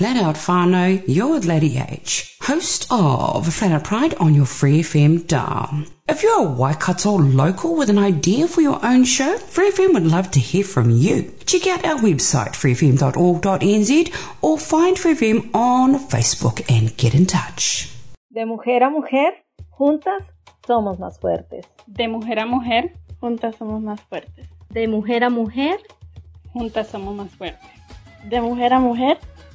Flat Out Whānau, you're with Lady H, host of Flat Out Pride on your Free FM dial. If you're a Waikato local with an idea for your own show, Free FM would love to hear from you. Check out our website, freefm.org.nz, or find Free FM on Facebook and get in touch. De mujer a mujer, juntas somos más fuertes. De mujer a mujer, juntas somos más fuertes. De mujer a mujer, juntas somos más fuertes. De mujer a mujer,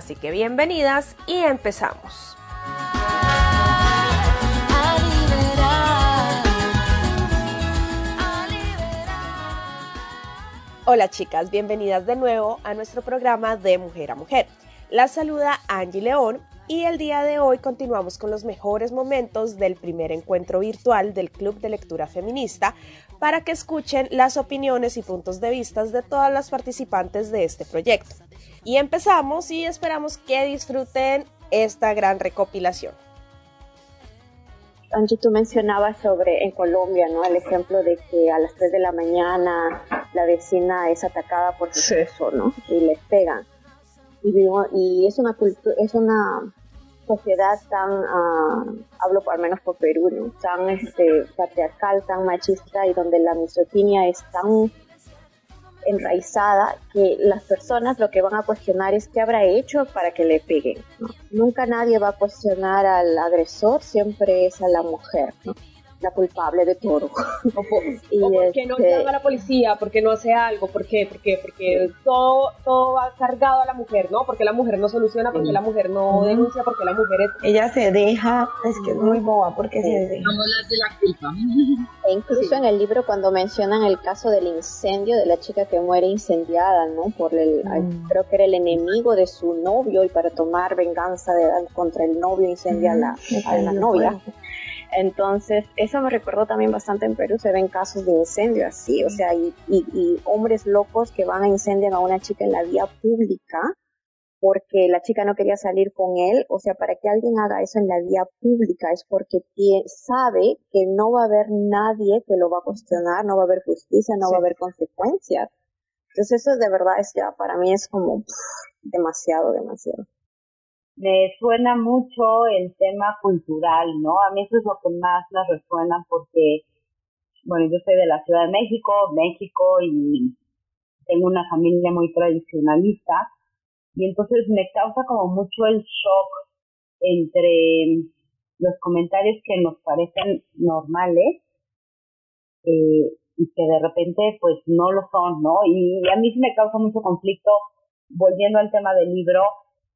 Así que bienvenidas y empezamos. Hola chicas, bienvenidas de nuevo a nuestro programa de Mujer a Mujer. La saluda Angie León y el día de hoy continuamos con los mejores momentos del primer encuentro virtual del Club de Lectura Feminista para que escuchen las opiniones y puntos de vista de todas las participantes de este proyecto. Y empezamos y esperamos que disfruten esta gran recopilación. Angie, tú mencionabas sobre en Colombia, ¿no? El ejemplo de que a las 3 de la mañana la vecina es atacada por su sexo, ¿no? Y le pegan. Y, digo, y es una cultura, es una sociedad tan, uh, hablo al menos por Perú, ¿no? tan este, patriarcal, tan machista y donde la misoginia es tan enraizada que las personas lo que van a cuestionar es qué habrá hecho para que le peguen. Nunca nadie va a cuestionar al agresor, siempre es a la mujer. La culpable de todo. y o porque no este llama a la policía, porque no hace algo, ¿por qué? Porque, porque todo, todo va cargado a la mujer, ¿no? Porque la mujer no soluciona, porque la mujer no denuncia, porque la mujer es... Ella se deja, es que es muy boba, porque se deja. de la culpa. E incluso en el libro cuando mencionan el caso del incendio de la chica que muere incendiada, ¿no? Por el, creo que era el enemigo de su novio y para tomar venganza de, contra el novio incendia a la, a la novia. Entonces, eso me recuerdo también bastante en Perú, se ven casos de incendio así, o sea, y, y, hombres locos que van a incendiar a una chica en la vía pública porque la chica no quería salir con él, o sea, para que alguien haga eso en la vía pública es porque sabe que no va a haber nadie que lo va a cuestionar, no va a haber justicia, no va a haber consecuencias. Entonces eso de verdad es ya, para mí es como demasiado, demasiado me suena mucho el tema cultural, ¿no? A mí eso es lo que más me resuena porque, bueno, yo soy de la Ciudad de México, México, y tengo una familia muy tradicionalista, y entonces me causa como mucho el shock entre los comentarios que nos parecen normales eh, y que de repente pues no lo son, ¿no? Y a mí sí me causa mucho conflicto, volviendo al tema del libro,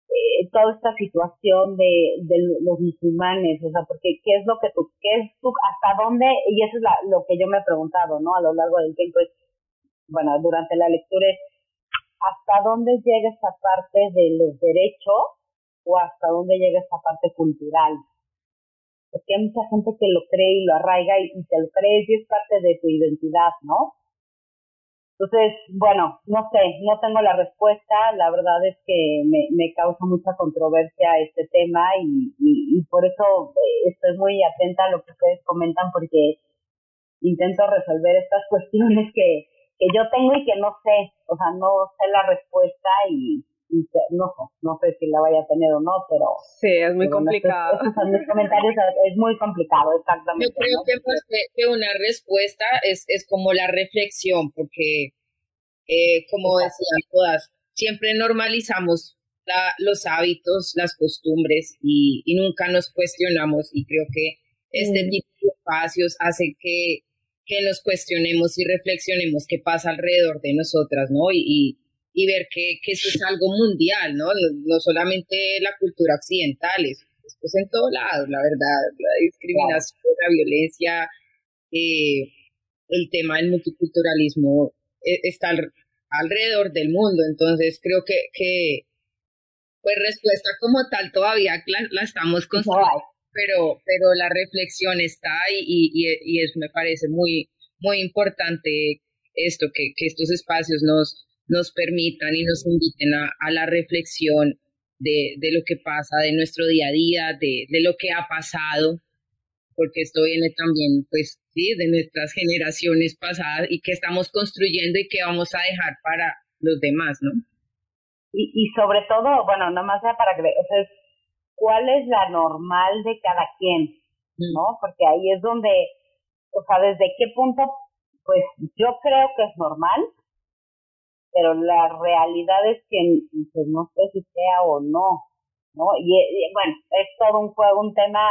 eh, toda esta situación de, los musulmanes, o sea, porque qué es lo que tú, qué es tú, hasta dónde, y eso es lo que yo me he preguntado, ¿no? A lo largo del tiempo, es, bueno, durante la lectura ¿hasta dónde llega esta parte de los derechos o hasta dónde llega esta parte cultural? Porque hay mucha gente que lo cree y lo arraiga y, y te lo crees y es parte de tu identidad, ¿no? Entonces, bueno, no sé, no tengo la respuesta. La verdad es que me, me causa mucha controversia este tema y, y, por eso eh, estoy muy atenta a lo que ustedes comentan porque intento resolver estas cuestiones que, que yo tengo y que no sé, o sea, no sé la respuesta y, no sé, no sé si la vaya a tener o no, pero... Sí, es muy complicado. mis comentarios, es muy complicado, exactamente. Yo creo que más que, una respuesta es, es como la reflexión, porque, eh, como decían todas, siempre normalizamos la, los hábitos, las costumbres y, y, nunca nos cuestionamos y creo que este mm. tipo de espacios hace que, que nos cuestionemos y reflexionemos qué pasa alrededor de nosotras, ¿no? Y, y, ver que, que eso es algo mundial, ¿no? ¿no? solamente la cultura occidental, es pues en todo lado, la verdad, la discriminación, la violencia, eh, el tema del multiculturalismo eh, está alrededor del mundo, entonces creo que, que pues respuesta como tal todavía la, estamos construyendo, pero, pero la reflexión está y, y, y eso me parece muy, muy importante esto, que, que estos espacios nos, nos permitan y nos inviten a, a la reflexión de, de, lo que pasa, de nuestro día a día, de, de lo que ha pasado, porque esto viene también, pues, sí, de nuestras generaciones pasadas y que estamos construyendo y que vamos a dejar para los demás, ¿no? Y, y sobre todo, bueno, nada más para que, o sea, cuál es la normal de cada quien, ¿no? Porque ahí es donde, o sea, desde qué punto, pues yo creo que es normal, pero la realidad es que pues, no sé si sea o no, ¿no? Y, bueno, es todo un juego, un tema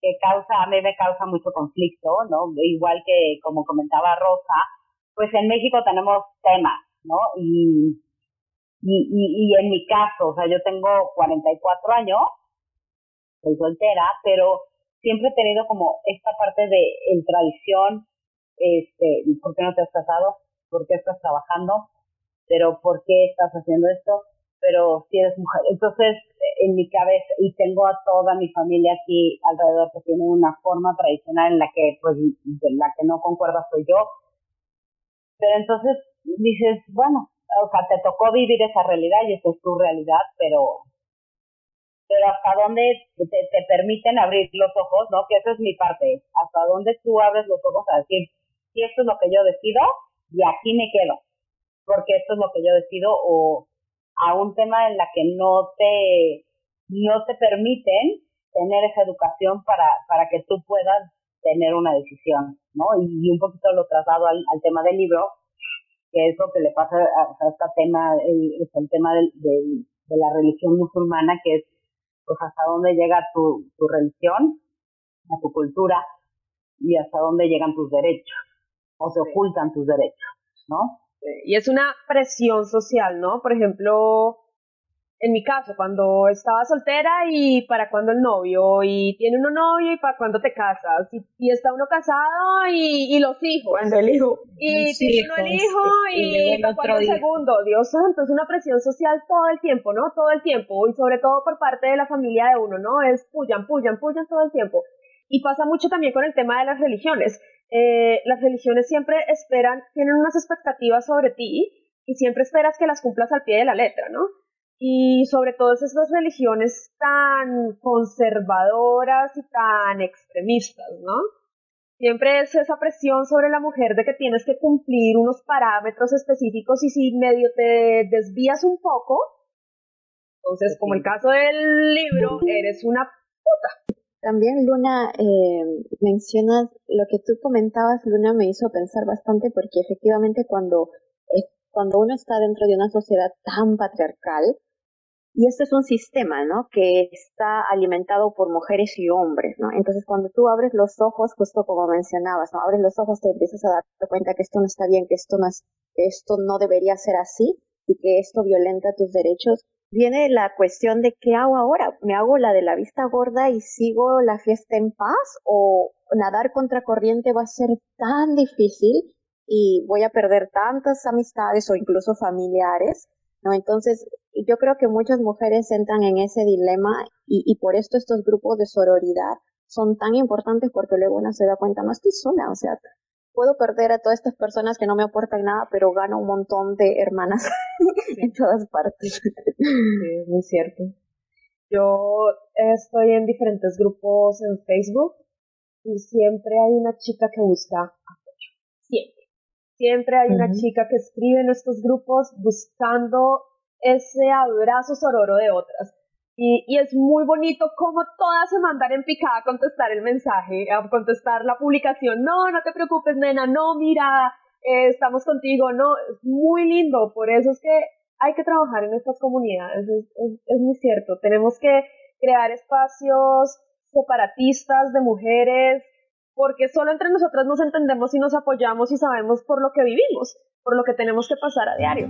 que causa, a mí me causa mucho conflicto, ¿no? Igual que como comentaba Rosa, pues en México tenemos temas, ¿no? Y y, y, y en mi caso, o sea, yo tengo 44 años, soy soltera, pero siempre he tenido como esta parte de en tradición, este, ¿por qué no te has casado? ¿Por qué estás trabajando? Pero ¿por qué estás haciendo esto? Pero si eres mujer. Entonces, en mi cabeza, y tengo a toda mi familia aquí alrededor que tiene una forma tradicional en la que, pues, de la que no concuerda soy yo. Pero entonces dices, bueno, o sea, te tocó vivir esa realidad y esa es tu realidad, pero pero hasta dónde te, te, permiten abrir los ojos, ¿no? Que esa es mi parte, hasta dónde tú abres los ojos a decir, si esto es lo que yo decido, y aquí me quedo, porque esto es lo que yo decido, o a un tema en la que no te, no te permiten tener esa educación para, para que tú puedas tener una decisión, ¿no? Y, un poquito lo traslado al, al tema del libro, que es lo que le pasa a, este tema, el, es el tema del, de la religión musulmana, que es pues hasta dónde llega tu, tu religión, a tu cultura, y hasta dónde llegan tus derechos, o se ocultan tus derechos, ¿no? Y es una presión social, ¿no? Por ejemplo, en mi caso, cuando estaba soltera y para cuando el novio, y tiene uno novio y para cuando te casas, y, está uno casado y, los hijos. Cuando el hijo. Y tiene uno el hijo y, para cuando el segundo. Dios santo, es una presión social todo el tiempo, ¿no? Todo el tiempo, y sobre todo por parte de la familia de uno, ¿no? Es puyan, puyan, puyan todo el tiempo. Y pasa mucho también con el tema de las religiones. Eh, las religiones siempre esperan, tienen unas expectativas sobre ti y siempre esperas que las cumplas al pie de la letra, ¿no? y sobre todo esas religiones tan conservadoras y tan extremistas, ¿no? Siempre es esa presión sobre la mujer de que tienes que cumplir unos parámetros específicos y si medio te desvías un poco, entonces como el caso del libro, eres una puta. También Luna, eh, mencionas lo que tú comentabas, Luna me hizo pensar bastante porque efectivamente cuando, cuando uno está dentro de una sociedad tan patriarcal, y este es un sistema, ¿no? Que está alimentado por mujeres y hombres, ¿no? Entonces, cuando tú abres los ojos, justo como mencionabas, ¿no? Abres los ojos, te empiezas a dar cuenta que esto no está bien, que esto no, que esto no debería ser así y que esto violenta tus derechos. Viene la cuestión de qué hago ahora. ¿Me hago la de la vista gorda y sigo la fiesta en paz? ¿O nadar contra corriente va a ser tan difícil y voy a perder tantas amistades o incluso familiares? ¿no? Entonces, yo creo que muchas mujeres entran en ese dilema y, y por esto estos grupos de sororidad son tan importantes porque luego una se da cuenta, no estoy sola, o sea, puedo perder a todas estas personas que no me aportan nada, pero gano un montón de hermanas en todas partes. Sí, es muy cierto. Yo estoy en diferentes grupos en Facebook y siempre hay una chica que busca apoyo. Siempre. Siempre hay una chica que escribe en estos grupos buscando ese abrazo sororo de otras. Y, y, es muy bonito cómo todas se mandan en picada a contestar el mensaje, a contestar la publicación. No, no te preocupes, nena, no, mira, eh, estamos contigo, no, es muy lindo. Por eso es que hay que trabajar en estas comunidades, es, es muy cierto. Tenemos que crear espacios separatistas de mujeres, porque solo entre nosotras nos entendemos y nos apoyamos y sabemos por lo que vivimos, por lo que tenemos que pasar a diario.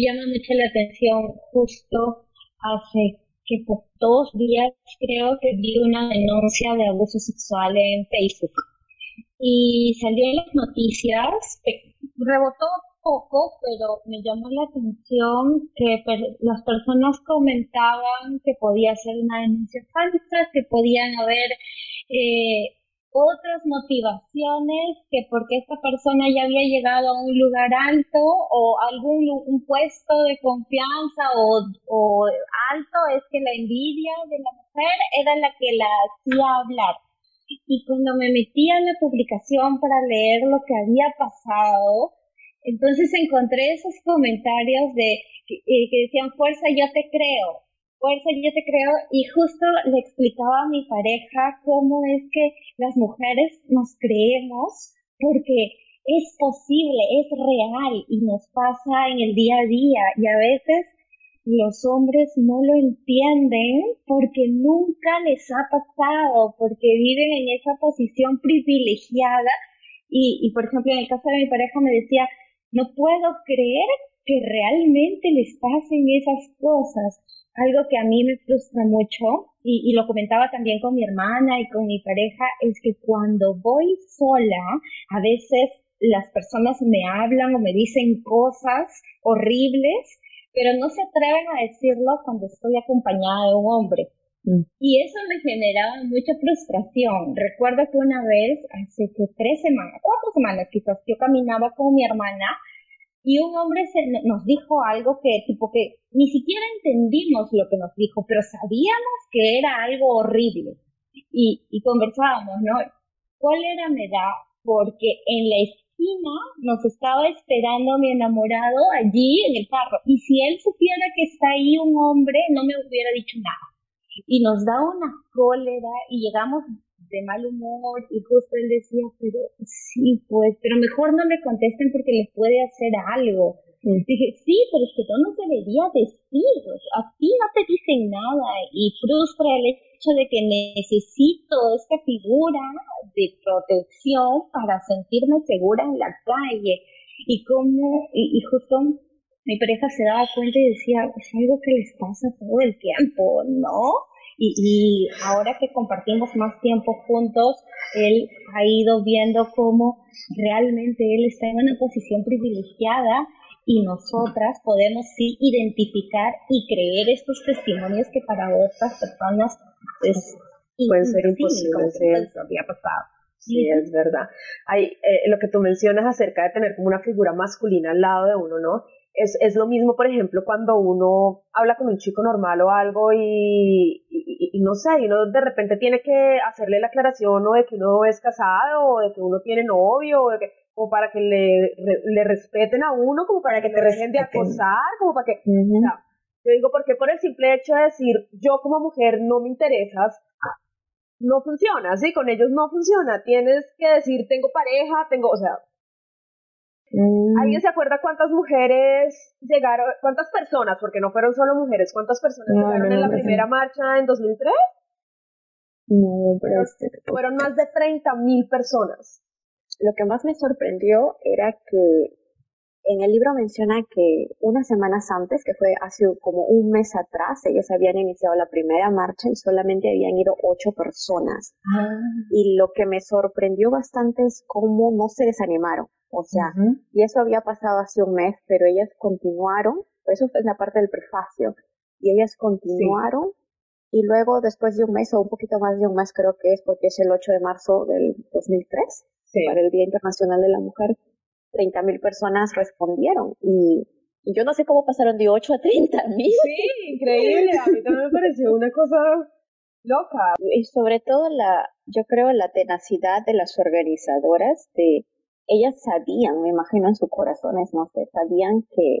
Llama mucho la atención justo hace que por dos días creo que vi una denuncia de abuso sexual en Facebook. Y salió en las noticias, rebotó poco, pero me llamó la atención que las personas comentaban que podía ser una denuncia falsa, que podían haber eh, otras motivaciones que porque esta persona ya había llegado a un lugar alto o algún un puesto de confianza o, alto es que la envidia de la mujer era la que la hacía hablar. Y cuando me metí en la publicación para leer lo que había pasado, entonces encontré esos comentarios de que, eh, que decían fuerza yo te creo fuerza, yo te creo, y justo le explicaba a mi pareja cómo es que las mujeres nos creemos porque es posible, es real y nos pasa en el día a día. Y a veces los hombres no lo entienden porque nunca les ha pasado, porque viven en esa posición privilegiada. Y, y por ejemplo en el caso de mi pareja me decía, no puedo creer que realmente les pasen esas cosas algo que a mí me frustra mucho, y, lo comentaba también con mi hermana y con mi pareja, es que cuando voy sola, a veces las personas me hablan o me dicen cosas horribles, pero no se atreven a decirlo cuando estoy acompañada de un hombre. Mm. Y eso me generaba mucha frustración. Recuerdo que una vez, hace que tres semanas, cuatro semanas quizás, yo caminaba con mi hermana y un hombre nos dijo algo que tipo que ni siquiera entendimos lo que nos dijo, pero sabíamos que era algo horrible. Y, y conversábamos, ¿no? ¿Cuál era mi edad? Porque en la esquina nos estaba esperando mi enamorado allí en el carro. Y si él supiera que está ahí un hombre, no me hubiera dicho nada. Y nos da una cólera y llegamos de mal humor y justo él decía, pero sí, pues, pero mejor no me contesten porque les puede hacer algo. Dije, sí, pero es que tú no debería decir, a ti no te dicen nada y frustra el hecho de que necesito esta figura de protección para sentirme segura en la calle. Y como, y, y justo mi pareja se daba cuenta y decía, es algo que les pasa todo el tiempo, ¿no? Y, ahora que compartimos más tiempo juntos, él ha ido viendo cómo realmente él está en una posición privilegiada y nosotras podemos sí identificar y creer estos testimonios que para otras personas es pueden ser imposibles. había pasado. Sí, es verdad. Hay, eh, lo que tú mencionas acerca de tener como una figura masculina al lado de uno, ¿no? Es, es, lo mismo, por ejemplo, cuando uno habla con un chico normal o algo y, y, no sé, y uno de repente tiene que hacerle la aclaración o de que uno es casado o de que uno tiene novio o, de que, o para que le, le respeten a uno, como para que te dejen de acosar, como para que... yo digo, porque por el simple hecho de decir, yo como mujer no me interesas, no funciona, ¿sí? Con ellos no funciona. Tienes que decir, tengo pareja, tengo, o sea, ¿Alguien mm. se acuerda cuántas mujeres llegaron, cuántas personas, porque no fueron solo mujeres, cuántas personas llegaron en la primera marcha en 2003? No, pero este, fueron más de 30 mil personas. Lo que más me sorprendió era que en el libro menciona que unas semanas antes, que fue hace como un mes atrás, ellos habían iniciado la primera marcha y solamente habían ido ocho personas. Ah. Y lo que me sorprendió bastante es cómo no se desanimaron. O sea, y eso había pasado hace un mes, pero ellas continuaron, eso es la parte del prefacio, y ellas continuaron, y luego después de un mes o un poquito más de un mes creo que es, porque es el 8 de marzo del 2003, para el Día Internacional de la Mujer, 30 mil personas respondieron, y, yo no sé cómo pasaron de 8 a 30 mil. Sí, increíble, a mí también me pareció una cosa loca. Y sobre todo la, yo creo la tenacidad de las organizadoras de ellas sabían, me imagino en sus corazones, no sé, sabían que,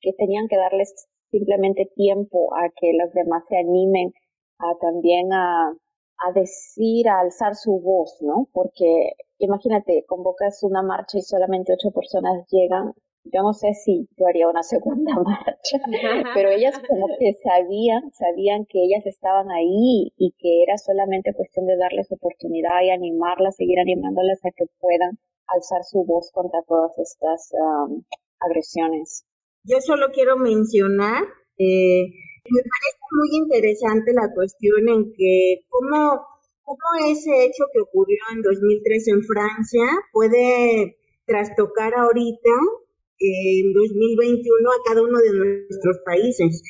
que tenían que darles simplemente tiempo a que los demás se animen a también a, a decir, a alzar su voz, ¿no? Porque imagínate, convocas una marcha y solamente ocho personas llegan. Yo no sé si yo haría una segunda marcha, pero ellas como que sabían, sabían que ellas estaban ahí y que era solamente cuestión de darles oportunidad y animarlas, seguir animándolas a que puedan alzar su voz contra todas estas agresiones. Yo solo quiero mencionar, eh, me parece muy interesante la cuestión en que cómo, cómo ese hecho que ocurrió en 2003 en Francia puede trastocar ahorita en 2021 a cada uno de nuestros países.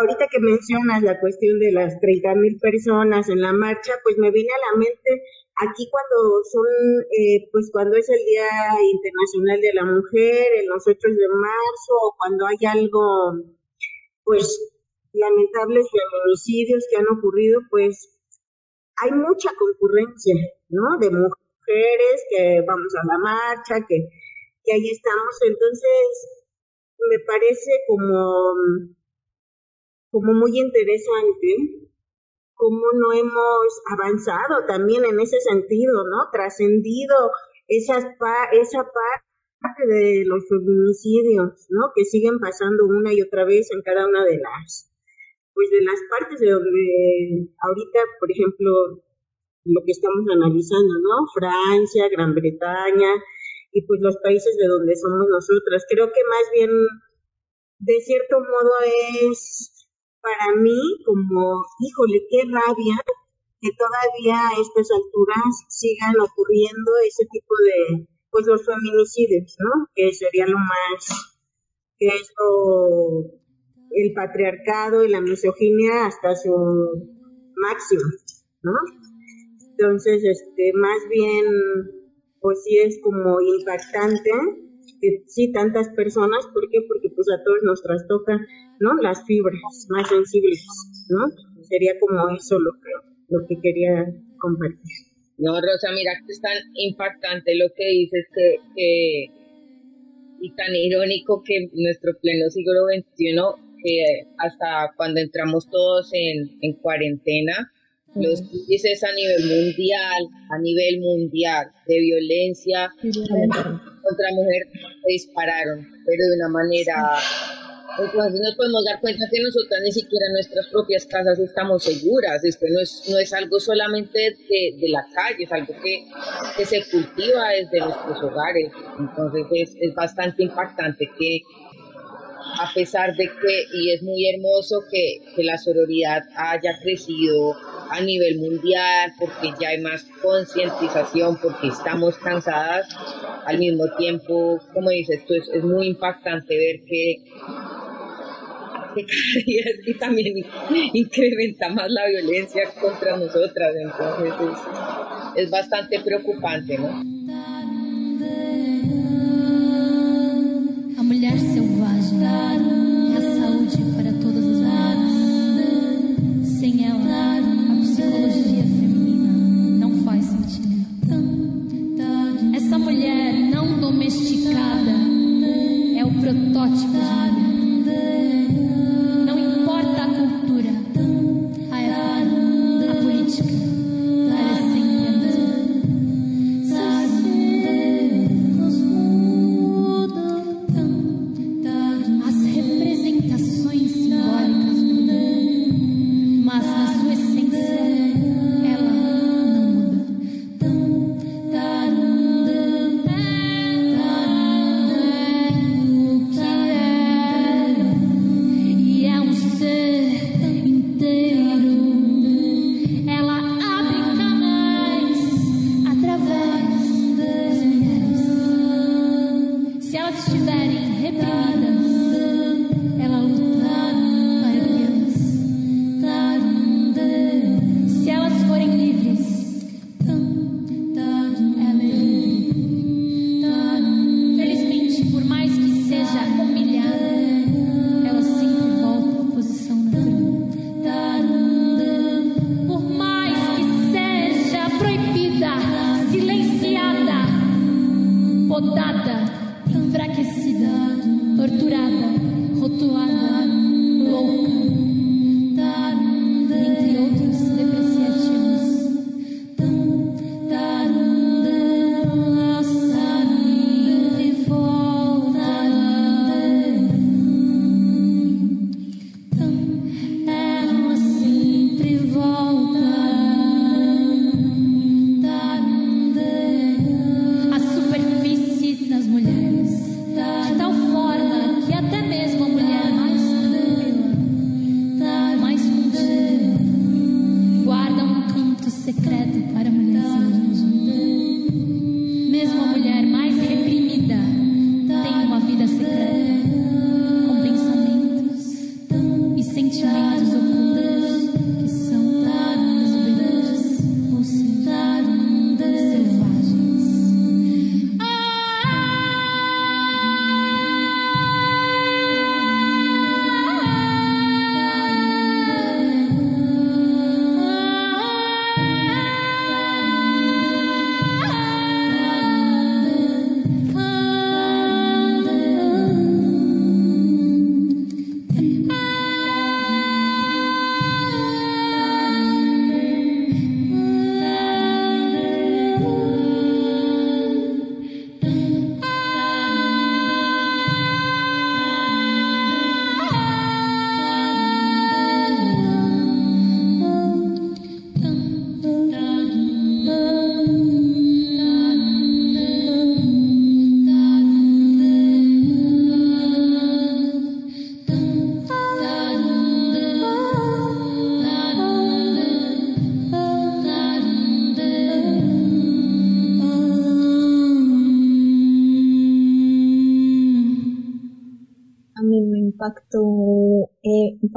Ahorita que mencionas la cuestión de las 30 mil personas en la marcha, pues me viene a la mente Aquí cuando son, eh, pues cuando es el Día Internacional de la Mujer, en los 8 de marzo, o cuando hay algo, pues lamentables feminicidios que han ocurrido, pues hay mucha concurrencia, ¿no? De mujeres que vamos a la marcha, que, que ahí estamos. Entonces, me parece como como muy interesante cómo no hemos avanzado también en ese sentido, ¿no? Trascendido esa parte de los feminicidios, ¿no? Que siguen pasando una y otra vez en cada una de las, pues de las partes de donde ahorita, por ejemplo, lo que estamos analizando, ¿no? Francia, Gran Bretaña y pues los países de donde somos nosotras. Creo que más bien, de cierto modo, es para mí como, híjole, qué rabia que todavía a estas alturas sigan ocurriendo ese tipo de, pues los feminicidios, ¿no? Que sería lo más, que esto, el patriarcado y la misoginia hasta su máximo, ¿no? Entonces, este, más bien, pues sí es como impactante que sí tantas personas, ¿por qué? Porque pues a todos nos trastoca, ¿no? Las fibras más sensibles, ¿no? Sería como eso lo que, lo que quería compartir. No, Rosa, mira que es tan impactante lo que dices que, que y tan irónico que nuestro pleno siglo XXI, que hasta cuando entramos todos en, en cuarentena, los índices a nivel mundial, a nivel mundial de violencia contra mujer se dispararon, pero de una manera entonces nos podemos dar cuenta que nosotras ni siquiera en nuestras propias casas estamos seguras. Esto no es, no es algo solamente de, de la calle, es algo que, que, se cultiva desde nuestros hogares. Entonces es, es bastante impactante que a pesar de que, y es muy hermoso que, que la sororidad haya crecido a nivel mundial, porque ya hay más concientización, porque estamos cansadas, al mismo tiempo, como dices, esto es, es muy impactante ver que, que y también incrementa más la violencia contra nosotras, entonces es, es bastante preocupante, ¿no? O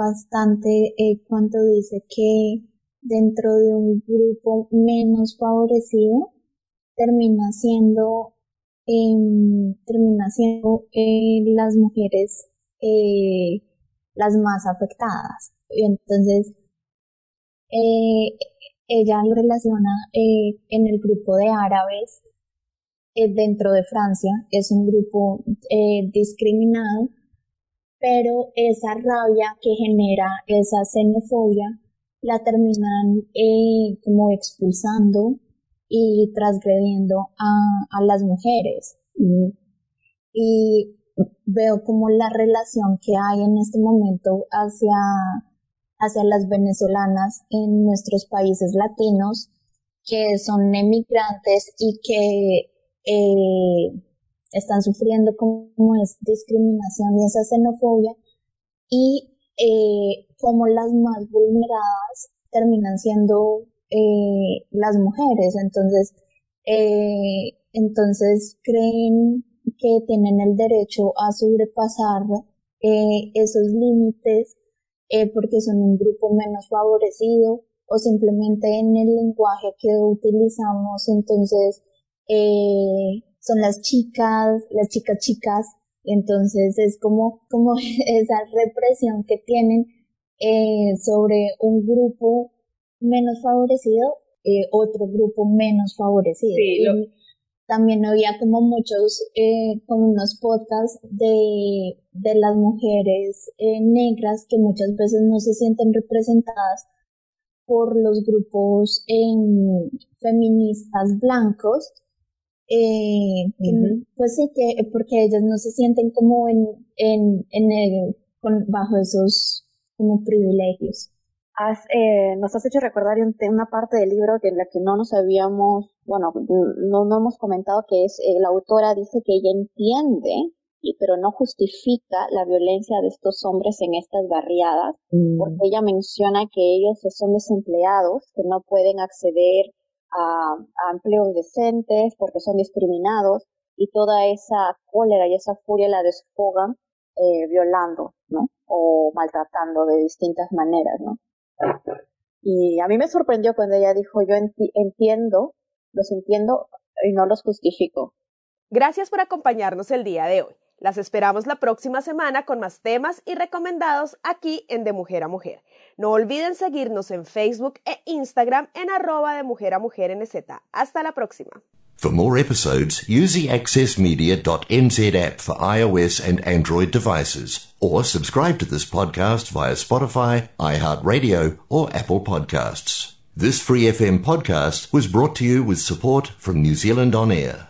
bastante eh, cuando dice que dentro de un grupo menos favorecido termina siendo em, termina siendo eh, las mujeres eh, las más afectadas. Entonces eh, ella lo relaciona en el grupo de árabes dentro de Francia es un grupo discriminado pero esa rabia que genera esa xenofobia la terminan eh, como expulsando y transgrediendo a, las mujeres. Y, veo como la relación que hay en este momento hacia, hacia las venezolanas en nuestros países latinos, que son emigrantes y que eh, están sufriendo como es discriminación y esa xenofobia y eh, como las más vulneradas terminan siendo eh, las mujeres. Entonces eh, entonces creen que tienen el derecho a sobrepasar eh, esos límites eh, porque son un grupo menos favorecido o simplemente en el lenguaje que utilizamos. Entonces eh, son las chicas, las chicas chicas, entonces es como, como esa represión que tienen eh, sobre un grupo menos favorecido, eh, otro grupo menos favorecido. también había como muchos, eh, como unos podcasts de, de las mujeres eh, negras que muchas veces no se sienten representadas por los grupos em, feministas blancos eh, pues sí, que porque ellos no se sienten como en, en, en el, con, bajo esos como privilegios. Has, eh, nos has hecho recordar una parte del libro que en la que no nos habíamos, bueno, no, no hemos comentado que es, eh, la autora dice que ella entiende, y, pero no justifica la violencia de estos hombres en estas barriadas, mm. porque ella menciona que ellos son desempleados, que no pueden acceder a, empleos decentes porque son discriminados y toda esa cólera y esa furia la desfogan eh, violando. O maltratando de distintas maneras. Y a mí me sorprendió cuando ella dijo, yo entiendo, los entiendo y no los justifico. Gracias por acompañarnos el día de hoy. Las esperamos la próxima semana con más temas y recomendados aquí en De Mujer a Mujer. No olviden seguirnos en Facebook e Instagram en arroba de mujer a mujer NZ. Hasta la próxima. For more episodes, use the accessmedia.nz app for iOS and Android devices, or subscribe to this podcast via Spotify, iHeartRadio, or Apple Podcasts. This Free FM podcast was brought to you with support from New Zealand On Air.